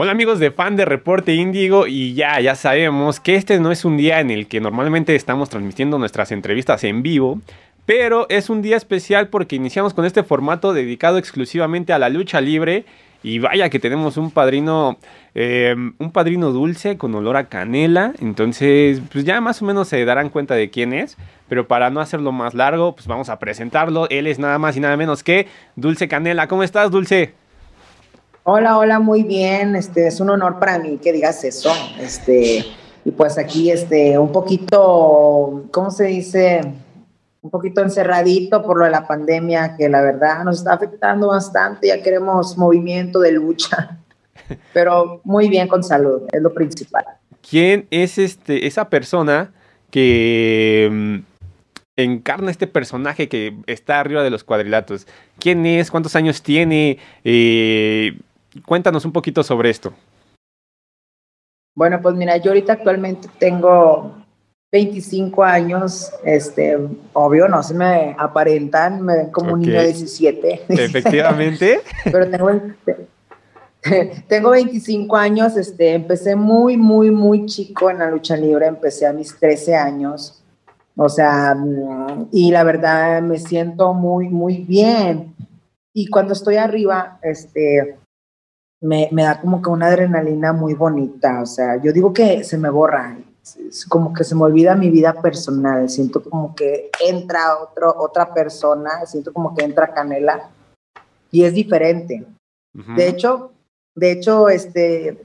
Hola amigos de fan de Reporte Índigo y ya, ya sabemos que este no es un día en el que normalmente estamos transmitiendo nuestras entrevistas en vivo, pero es un día especial porque iniciamos con este formato dedicado exclusivamente a la lucha libre. Y vaya que tenemos un padrino, em, un padrino dulce con olor a canela, entonces pues ya más o menos se darán cuenta de quién es, pero para no hacerlo más largo, pues vamos a presentarlo, él es nada más y nada menos que Dulce Canela, ¿cómo estás Dulce? Hola, hola, muy bien. Este es un honor para mí que digas eso. Este, y pues aquí, este, un poquito, ¿cómo se dice? Un poquito encerradito por lo de la pandemia, que la verdad nos está afectando bastante. Ya queremos movimiento de lucha. Pero muy bien con salud, es lo principal. ¿Quién es este, esa persona que mm, encarna este personaje que está arriba de los cuadrilatos? ¿Quién es? ¿Cuántos años tiene? Eh, Cuéntanos un poquito sobre esto. Bueno, pues mira, yo ahorita actualmente tengo 25 años, este, obvio, no se me aparentan, me ven como un niño de 17. Efectivamente. Pero tengo, tengo 25 años, este, empecé muy, muy, muy chico en la lucha libre, empecé a mis 13 años, o sea, y la verdad me siento muy, muy bien. Y cuando estoy arriba, este, me, me, da como que una adrenalina muy bonita, o sea, yo digo que se me borra, es como que se me olvida mi vida personal, siento como que entra otro, otra persona, siento como que entra Canela y es diferente. De hecho, de hecho, este,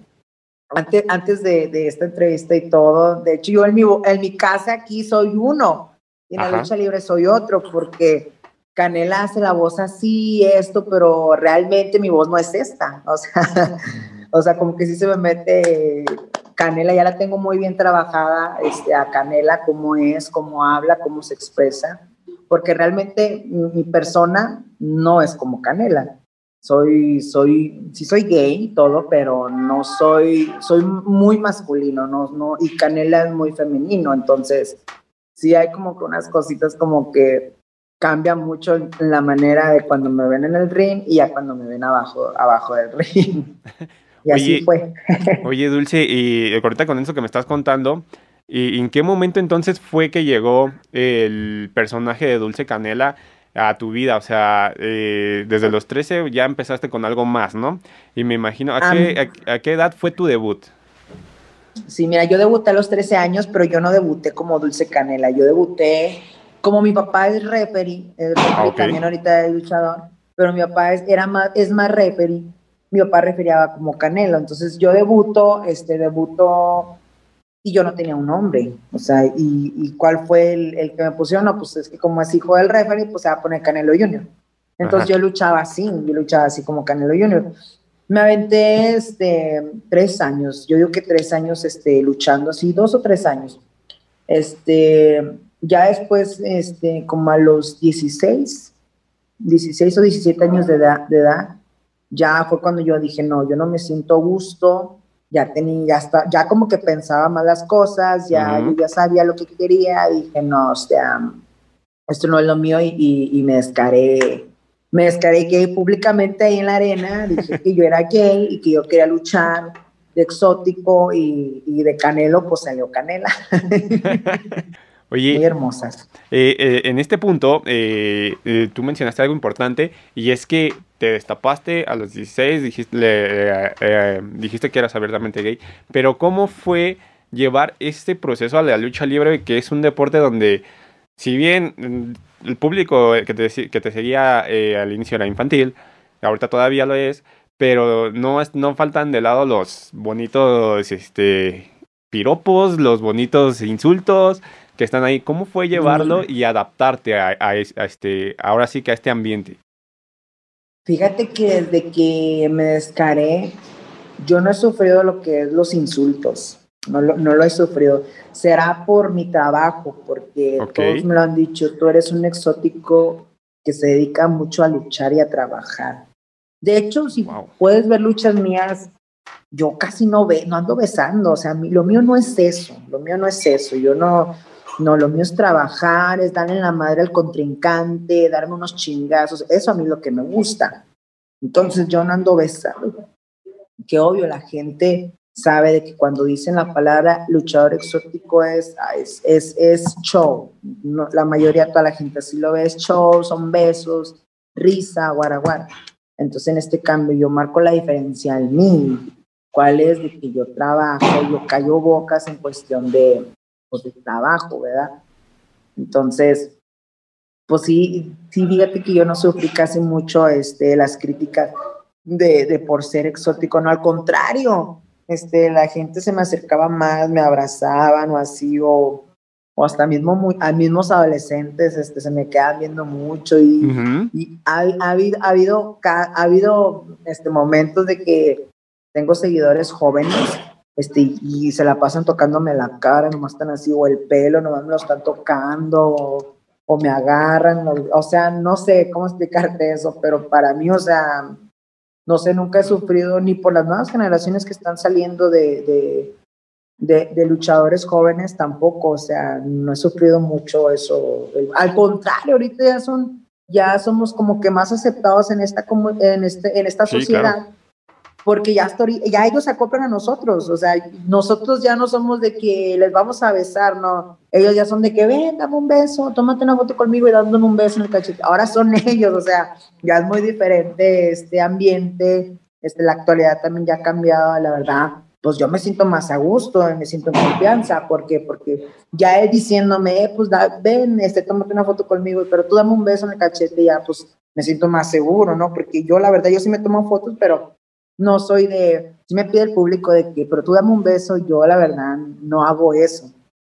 antes, antes de, de, esta entrevista y todo, de hecho yo en mi, en mi casa aquí soy uno y en la lucha libre soy otro, porque Canela hace la voz así, esto, pero realmente mi voz no es esta. O sea, o sea como que sí se me mete. Canela ya la tengo muy bien trabajada, este, a Canela, cómo es, cómo habla, cómo se expresa, porque realmente mi persona no es como Canela. Soy, soy, sí soy gay y todo, pero no soy, soy muy masculino, no, no, y Canela es muy femenino, entonces sí hay como que unas cositas como que cambia mucho la manera de cuando me ven en el ring y ya cuando me ven abajo, abajo del ring. Y así fue. oye, Dulce, y ahorita con eso que me estás contando, ¿y ¿en qué momento entonces fue que llegó el personaje de Dulce Canela a tu vida? O sea, eh, desde los 13 ya empezaste con algo más, ¿no? Y me imagino, ¿a, qué, a qué edad fue tu debut? Sí, mira, yo debuté a los 13 años, pero yo no debuté como Dulce Canela, yo debuté como mi papá es referee, es ah, también ahorita es luchador, pero mi papá es, era más, es más referee, mi papá referiaba como Canelo, entonces yo debuto, este, debuto y yo no tenía un nombre, o sea, y, cuál fue el, que me pusieron, no, pues es que como es hijo del referee, pues se va a poner Canelo Junior. Entonces yo luchaba así, yo luchaba así como Canelo Junior. Me aventé este, tres años, yo digo que tres años este, luchando así, dos o tres años. Este, ya después, este, como a los 16, 16 o 17 años de edad, de edad, ya fue cuando yo dije, no, yo no me siento gusto, ya tenía, ya, está, ya como que pensaba más las cosas, ya, yo ya sabía lo que quería, dije, no, o sea, esto no es lo mío y, y, me descaré, me descaré gay públicamente ahí en la arena, dije que yo era gay y que yo quería luchar de exótico y, y de canelo, pues salió canela. Oye, muy hermosas. Eh, eh, en este punto, eh, tú mencionaste algo importante y es que te destapaste a los 16, dijiste, dijiste que eras abiertamente gay, pero ¿cómo fue llevar este proceso a la lucha libre, que es un deporte donde, si bien mm, el público que te, que te seguía al inicio era infantil, ahorita todavía lo es, pero no, no faltan de lado los bonitos este, piropos, los bonitos insultos, que están ahí. ¿Cómo fue llevarlo y adaptarte a, este, ahora sí que a este ambiente? Fíjate que desde que me descaré, yo no he sufrido lo que es los insultos. No lo, no lo he sufrido. Será por mi trabajo, porque todos me lo han dicho, tú eres un exótico que se dedica mucho a luchar y a trabajar. De hecho, si puedes ver luchas mías, yo casi no ve, no ando besando, o sea, lo mío no es eso, lo mío no es eso, yo no, no, lo mío es trabajar, es darle la madre al contrincante, darme unos chingazos. Eso a mí es lo que me gusta. Entonces yo no ando besando. que obvio la gente sabe de que cuando dicen la palabra luchador exótico es, es, es, show. La mayoría, toda la gente así lo ve, es show, son besos, risa, guaraguara. Entonces en este cambio yo marco la diferencia en mí. ¿Cuál es? De que yo trabajo, yo callo bocas en cuestión de, pues, de trabajo, ¿verdad? Entonces, pues sí, sí, fíjate que yo no sufrí casi mucho este, las críticas de, de por ser exótico, no, al contrario, este, la gente se me acercaba más, me abrazaban o así, o, o hasta mismo muy, a mismos adolescentes este, se me quedan viendo mucho y, y ha, ha, habido, ha habido, ha habido este, momentos de que tengo seguidores jóvenes este, y se la pasan tocándome la cara, nomás están así, o el pelo, nomás me lo están tocando, o, o me agarran, o, o, sea, no sé cómo explicarte eso, pero para mí, o sea, no sé, nunca he sufrido ni por las nuevas generaciones que están saliendo de, de, de, de luchadores jóvenes tampoco, o sea, no he sufrido mucho eso. Al contrario, ahorita ya son, ya somos como que más aceptados en esta, en este, en esta sociedad. Claro porque ya, ya ellos se acoplan a nosotros, o sea, nosotros ya no somos de que les vamos a besar, no, ellos ya son de que ven, dame un beso, tómate una foto conmigo y dándome un beso en el cachete, ahora son ellos, o sea, ya es muy diferente este ambiente, este, la actualidad también ya ha cambiado, la verdad, pues yo me siento más a gusto, me siento en confianza, ¿por qué? Porque ya él diciéndome, eh, pues da, ven, este, tómate una foto conmigo, pero tú dame un beso en el cachete, ya pues me siento más seguro, ¿no? Porque yo la verdad, yo sí me tomo fotos, pero no soy de, si me pide el público de que, pero tú dame un beso, yo la verdad no hago eso.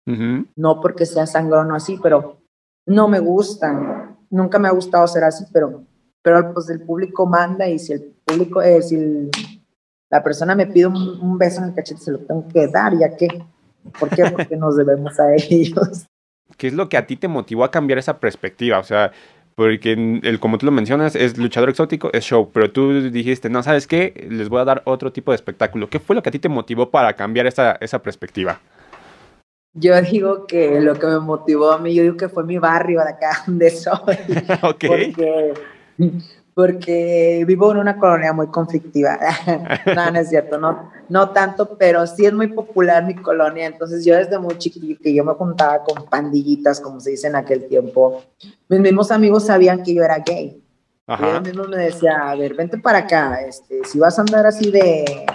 Uh -huh. No porque sea sangrón o así, pero no me gustan. Nunca me ha gustado ser así, pero, pero pues el público manda y si el público, eh, si el, la persona me pide un, un, beso en el cachete, se lo tengo que dar, ya que, ¿por qué? Porque nos debemos a ellos. ¿Qué es lo que a ti te motivó a cambiar esa perspectiva? O sea, porque el, como tú lo mencionas, es luchador exótico, es show, pero tú dijiste, no, ¿sabes qué? Les voy a dar otro tipo de espectáculo. ¿Qué fue lo que a ti te motivó para cambiar esa, esa perspectiva? Yo digo que lo que me motivó a mí, yo digo que fue mi barrio de acá donde soy. ok. Porque, porque vivo en una colonia muy conflictiva. no, no es cierto, no, no tanto, pero sí es muy popular mi colonia. Entonces yo desde muy chiquito, que yo me juntaba con pandillitas, como se dice en aquel tiempo, mis mismos amigos sabían que yo era gay. Ajá. Y ellos mismos me decían, a ver, vente para acá, este, si vas a andar así de,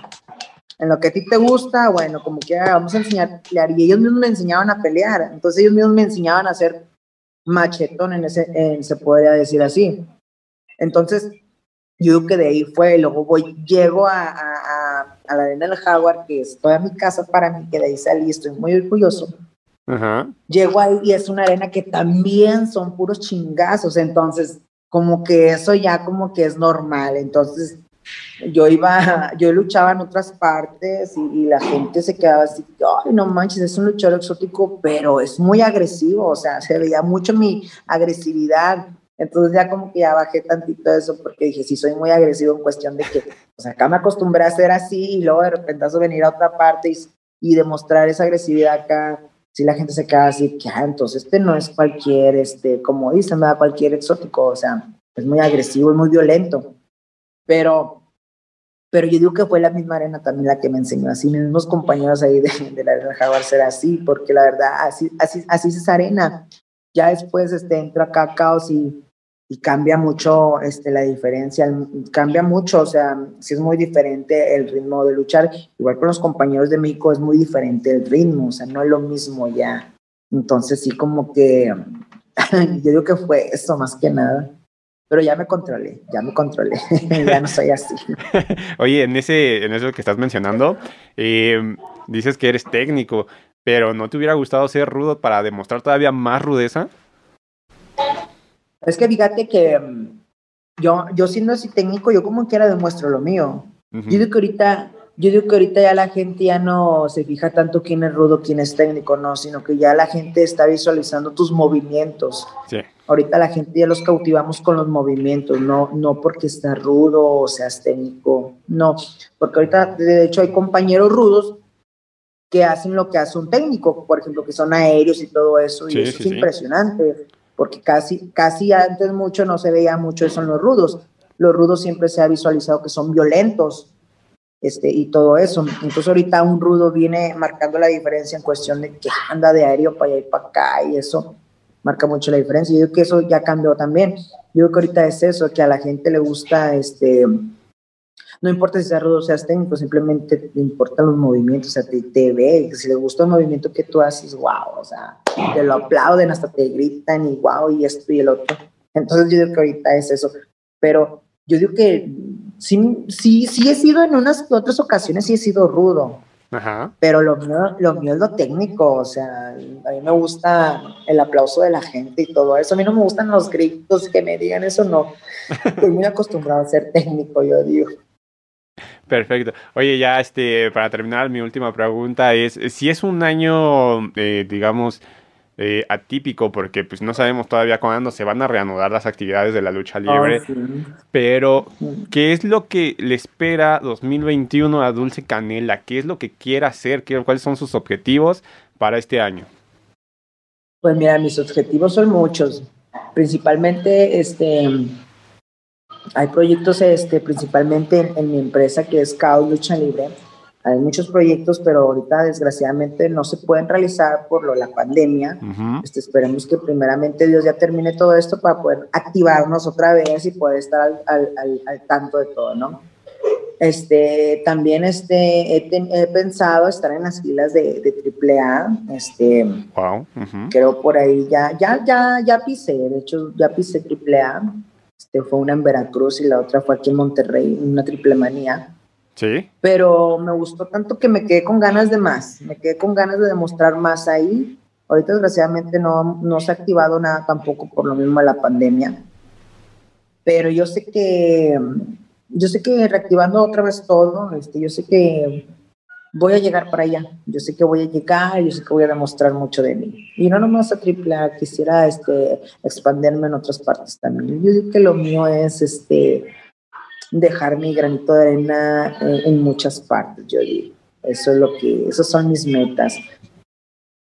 en lo que a ti te gusta, bueno, como que vamos a enseñar a pelear. Y ellos mismos me enseñaban a pelear. Entonces ellos mismos me enseñaban a hacer machetón, en ese, en, se podría decir así. Entonces, yo creo que de ahí fue, luego voy, llego a, a, a la arena del Jaguar, que es toda mi casa para mí, que de ahí salí, estoy muy orgulloso. Ajá. Llego ahí y es una arena que también son puros chingazos, entonces como que eso ya como que es normal, entonces yo iba, yo luchaba en otras partes y, y, la gente se quedaba así, ay, no manches, es un luchador exótico, pero es muy agresivo, o sea, se veía mucho mi agresividad, entonces ya como que ya bajé tantito eso porque dije, sí, soy muy agresivo en cuestión de que, pues acá me acostumbré a ser así y luego de repente venir a otra parte y, y demostrar esa agresividad acá, si la gente se queda así, que, ah, entonces este no es cualquier, este, como dicen, ¿verdad? cualquier exótico, o sea, es muy agresivo, es muy violento, pero, pero yo digo que fue la misma arena también la que me enseñó, así mis mismos compañeros ahí de, de la arena Jaguar ser así, porque la verdad, así, así, así es esa arena, ya después este, entra acá Caos y y cambia mucho este, la diferencia, cambia mucho, o sea, sí es muy diferente el ritmo de luchar, igual con los compañeros de México es muy diferente el ritmo, o sea, no es lo mismo ya. Entonces sí como que, yo digo que fue eso más que nada. Pero ya me controlé, ya me controlé, ya no soy así. Oye, en, ese, en eso que estás mencionando, eh, dices que eres técnico, pero ¿no te hubiera gustado ser rudo para demostrar todavía más rudeza? Es que fíjate que um, yo, yo siendo así técnico, yo como quiera demuestro lo mío. Uh -huh. Yo digo que ahorita, yo digo que ahorita ya la gente ya no se fija tanto quién es rudo, quién es técnico, no, sino que ya la gente está visualizando tus movimientos. Sí. Ahorita la gente ya los cautivamos con los movimientos, no, no porque estés rudo o seas técnico, no, porque ahorita de hecho hay compañeros rudos que hacen lo que hace un técnico, por ejemplo, que son aéreos y todo eso, y eso sí, es impresionante porque casi, casi antes mucho no se veía mucho eso en los rudos. Los rudos siempre se ha visualizado que son violentos. este, y todo eso. Entonces ahorita un rudo viene marcando la diferencia en cuestión de que anda de aéreo para allá y para acá y eso marca mucho la diferencia. Yo creo que eso ya cambió también. Yo creo que ahorita es eso, que a la gente le gusta, este, no importa si sea rudo o seas técnico, simplemente te importan los movimientos, o sea, te, te ve, si le gusta el movimiento que tú haces, wow, o sea, te lo aplauden, hasta te gritan y wow, y esto y el otro. Entonces yo digo que ahorita es eso. Pero yo digo que sí, sí, sí he sido en unas otras ocasiones, sí he sido rudo. Ajá. Pero lo mío, lo mío es lo técnico, o sea, a mí me gusta el aplauso de la gente y todo eso. A mí no me gustan los gritos que me digan eso, no. Estoy muy acostumbrado a ser técnico, yo digo. Perfecto. Oye, ya este, para terminar, mi última pregunta es, si es un año, eh, digamos, eh, atípico porque pues no sabemos todavía cuándo se van a reanudar las actividades de la lucha ah, libre. Pero, ¿qué es lo que le espera 2021 a Dulce Canela? ¿Qué es lo que quiere hacer? ¿Qué, ¿Cuáles son sus objetivos para este año? Pues mira, mis objetivos son muchos. Principalmente, este, hay proyectos, este, principalmente en, mi empresa que es Caos Lucha Libre hay muchos proyectos, pero ahorita desgraciadamente no se pueden realizar por lo, la pandemia. este, esperemos que primeramente Dios ya termine todo esto para poder activarnos otra vez y poder estar al, al, al, tanto de todo, ¿no? Este, también este, he, pensado estar en las filas de, de AAA. Este, wow. Creo por ahí ya, ya, ya, ya pisé, de hecho ya pisé AAA. Este, fue una en Veracruz y la otra fue aquí en Monterrey, una triple manía. Sí. Pero me gustó tanto que me quedé con ganas de más, me quedé con ganas de demostrar más ahí. Ahorita desgraciadamente no, no se ha activado nada tampoco por lo mismo de la pandemia. Pero yo sé que, yo sé que reactivando otra vez todo, este, yo sé que voy a llegar para allá. Yo sé que voy a llegar, yo sé que voy a demostrar mucho de mí. Y no nomás a triple quisiera este, expandirme en otras partes también. Yo digo que lo mío es este, dejar mi granito de arena eh, en, muchas partes, yo digo. Eso es lo que, esas son mis metas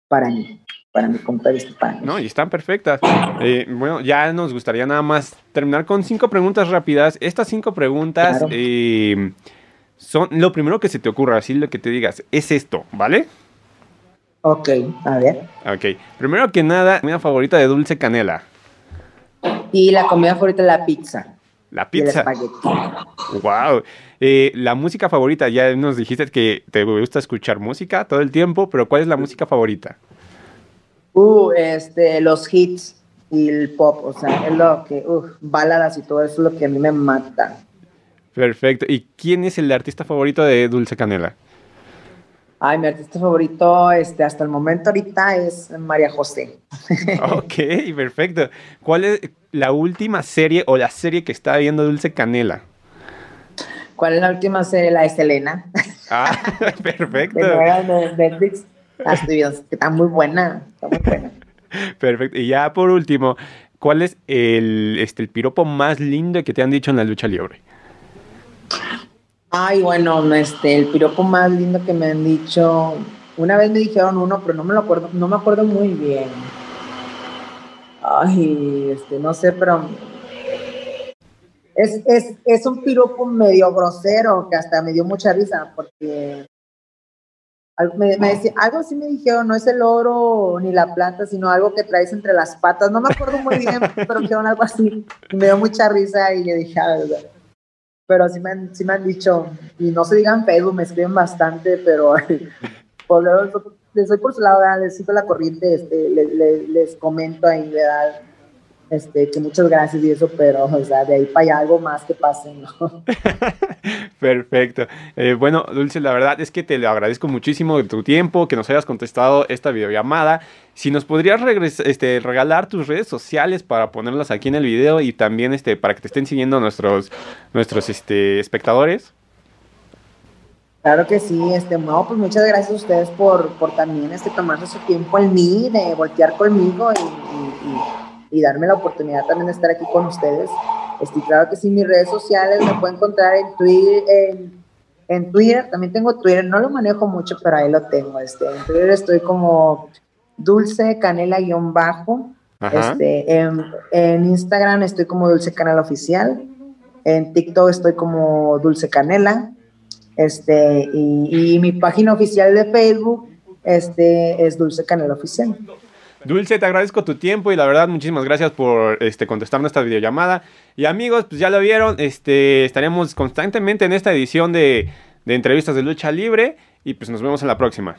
para mí, para mi compa este No, y están perfectas. Eh, bueno, ya nos gustaría nada más terminar con cinco preguntas rápidas. Estas cinco preguntas eh, son lo primero que se te ocurra, así lo que te digas, es esto, ¿vale? Ok, a ver. Ok, primero que nada, comida favorita de dulce canela. Y la comida favorita la pizza. La pizza. Wow. Eh, la música favorita, ya nos dijiste que te gusta escuchar música todo el tiempo, pero ¿cuál es la música favorita? Uh, este, los hits y el pop, o sea, es lo que, uh, baladas y todo eso es lo que a mí me mata. Perfecto. ¿Y quién es el artista favorito de Dulce Canela? Ay, mi artista favorito, este, hasta el momento ahorita es María José. ok, perfecto. ¿Cuál es la última serie o la serie que está viendo Dulce Canela? ¿Cuál es la última serie? La de Selena. Ah, perfecto. de Netflix. Ah, está muy buena, está muy buena. Perfecto. Y ya por último, ¿cuál es el, este, el piropo más lindo que te han dicho en la lucha libre? Ay, bueno, este, el piropo más lindo que me han dicho, una vez me dijeron uno, pero no me lo acuerdo, no me acuerdo muy bien. Ay, este, no sé, pero es, es, es un piropo medio grosero que hasta me dio mucha risa porque me, decía, algo así me dijeron, no es el oro ni la plata, sino algo que traes entre las patas. No me acuerdo muy bien, pero dijeron algo así. me dio mucha risa y le dije, ah, pero sí me, han, sí me han dicho, y no se digan Facebook, me escriben bastante, pero por les doy por su lado, les sigo la corriente, este, les, les, comento ahí, ¿verdad? Este, que muchas gracias y eso, pero, o sea, de ahí para allá algo más que pase, ¿no? Perfecto. Eh, bueno, Dulce, la verdad es que te lo agradezco muchísimo de tu tiempo, que nos hayas contestado esta videollamada. Si nos podrías este, regalar tus redes sociales para ponerlas aquí en el video y también este, para que te estén siguiendo nuestros, nuestros este, espectadores. Claro que sí, este, no, pues muchas gracias a ustedes por, por también este, tomarse su tiempo en mí, de voltear conmigo y, y, darme la oportunidad también de estar aquí con ustedes. Este, claro que sí, mis redes sociales me pueden encontrar en Twitter, en, en Twitter, también tengo Twitter, no lo manejo mucho, pero ahí lo tengo. Este, en Twitter estoy como dulce canela guion bajo. Este, en, en, Instagram estoy como dulce canela oficial. En TikTok estoy como dulce canela. Este, y, mi página oficial de Facebook este, es Dulce Canela Oficial. Dulce, te agradezco tu tiempo y la verdad muchísimas gracias por este, contestar nuestra videollamada. Y amigos, pues ya lo vieron, este, estaremos constantemente en esta edición de, de entrevistas de lucha libre y pues nos vemos en la próxima.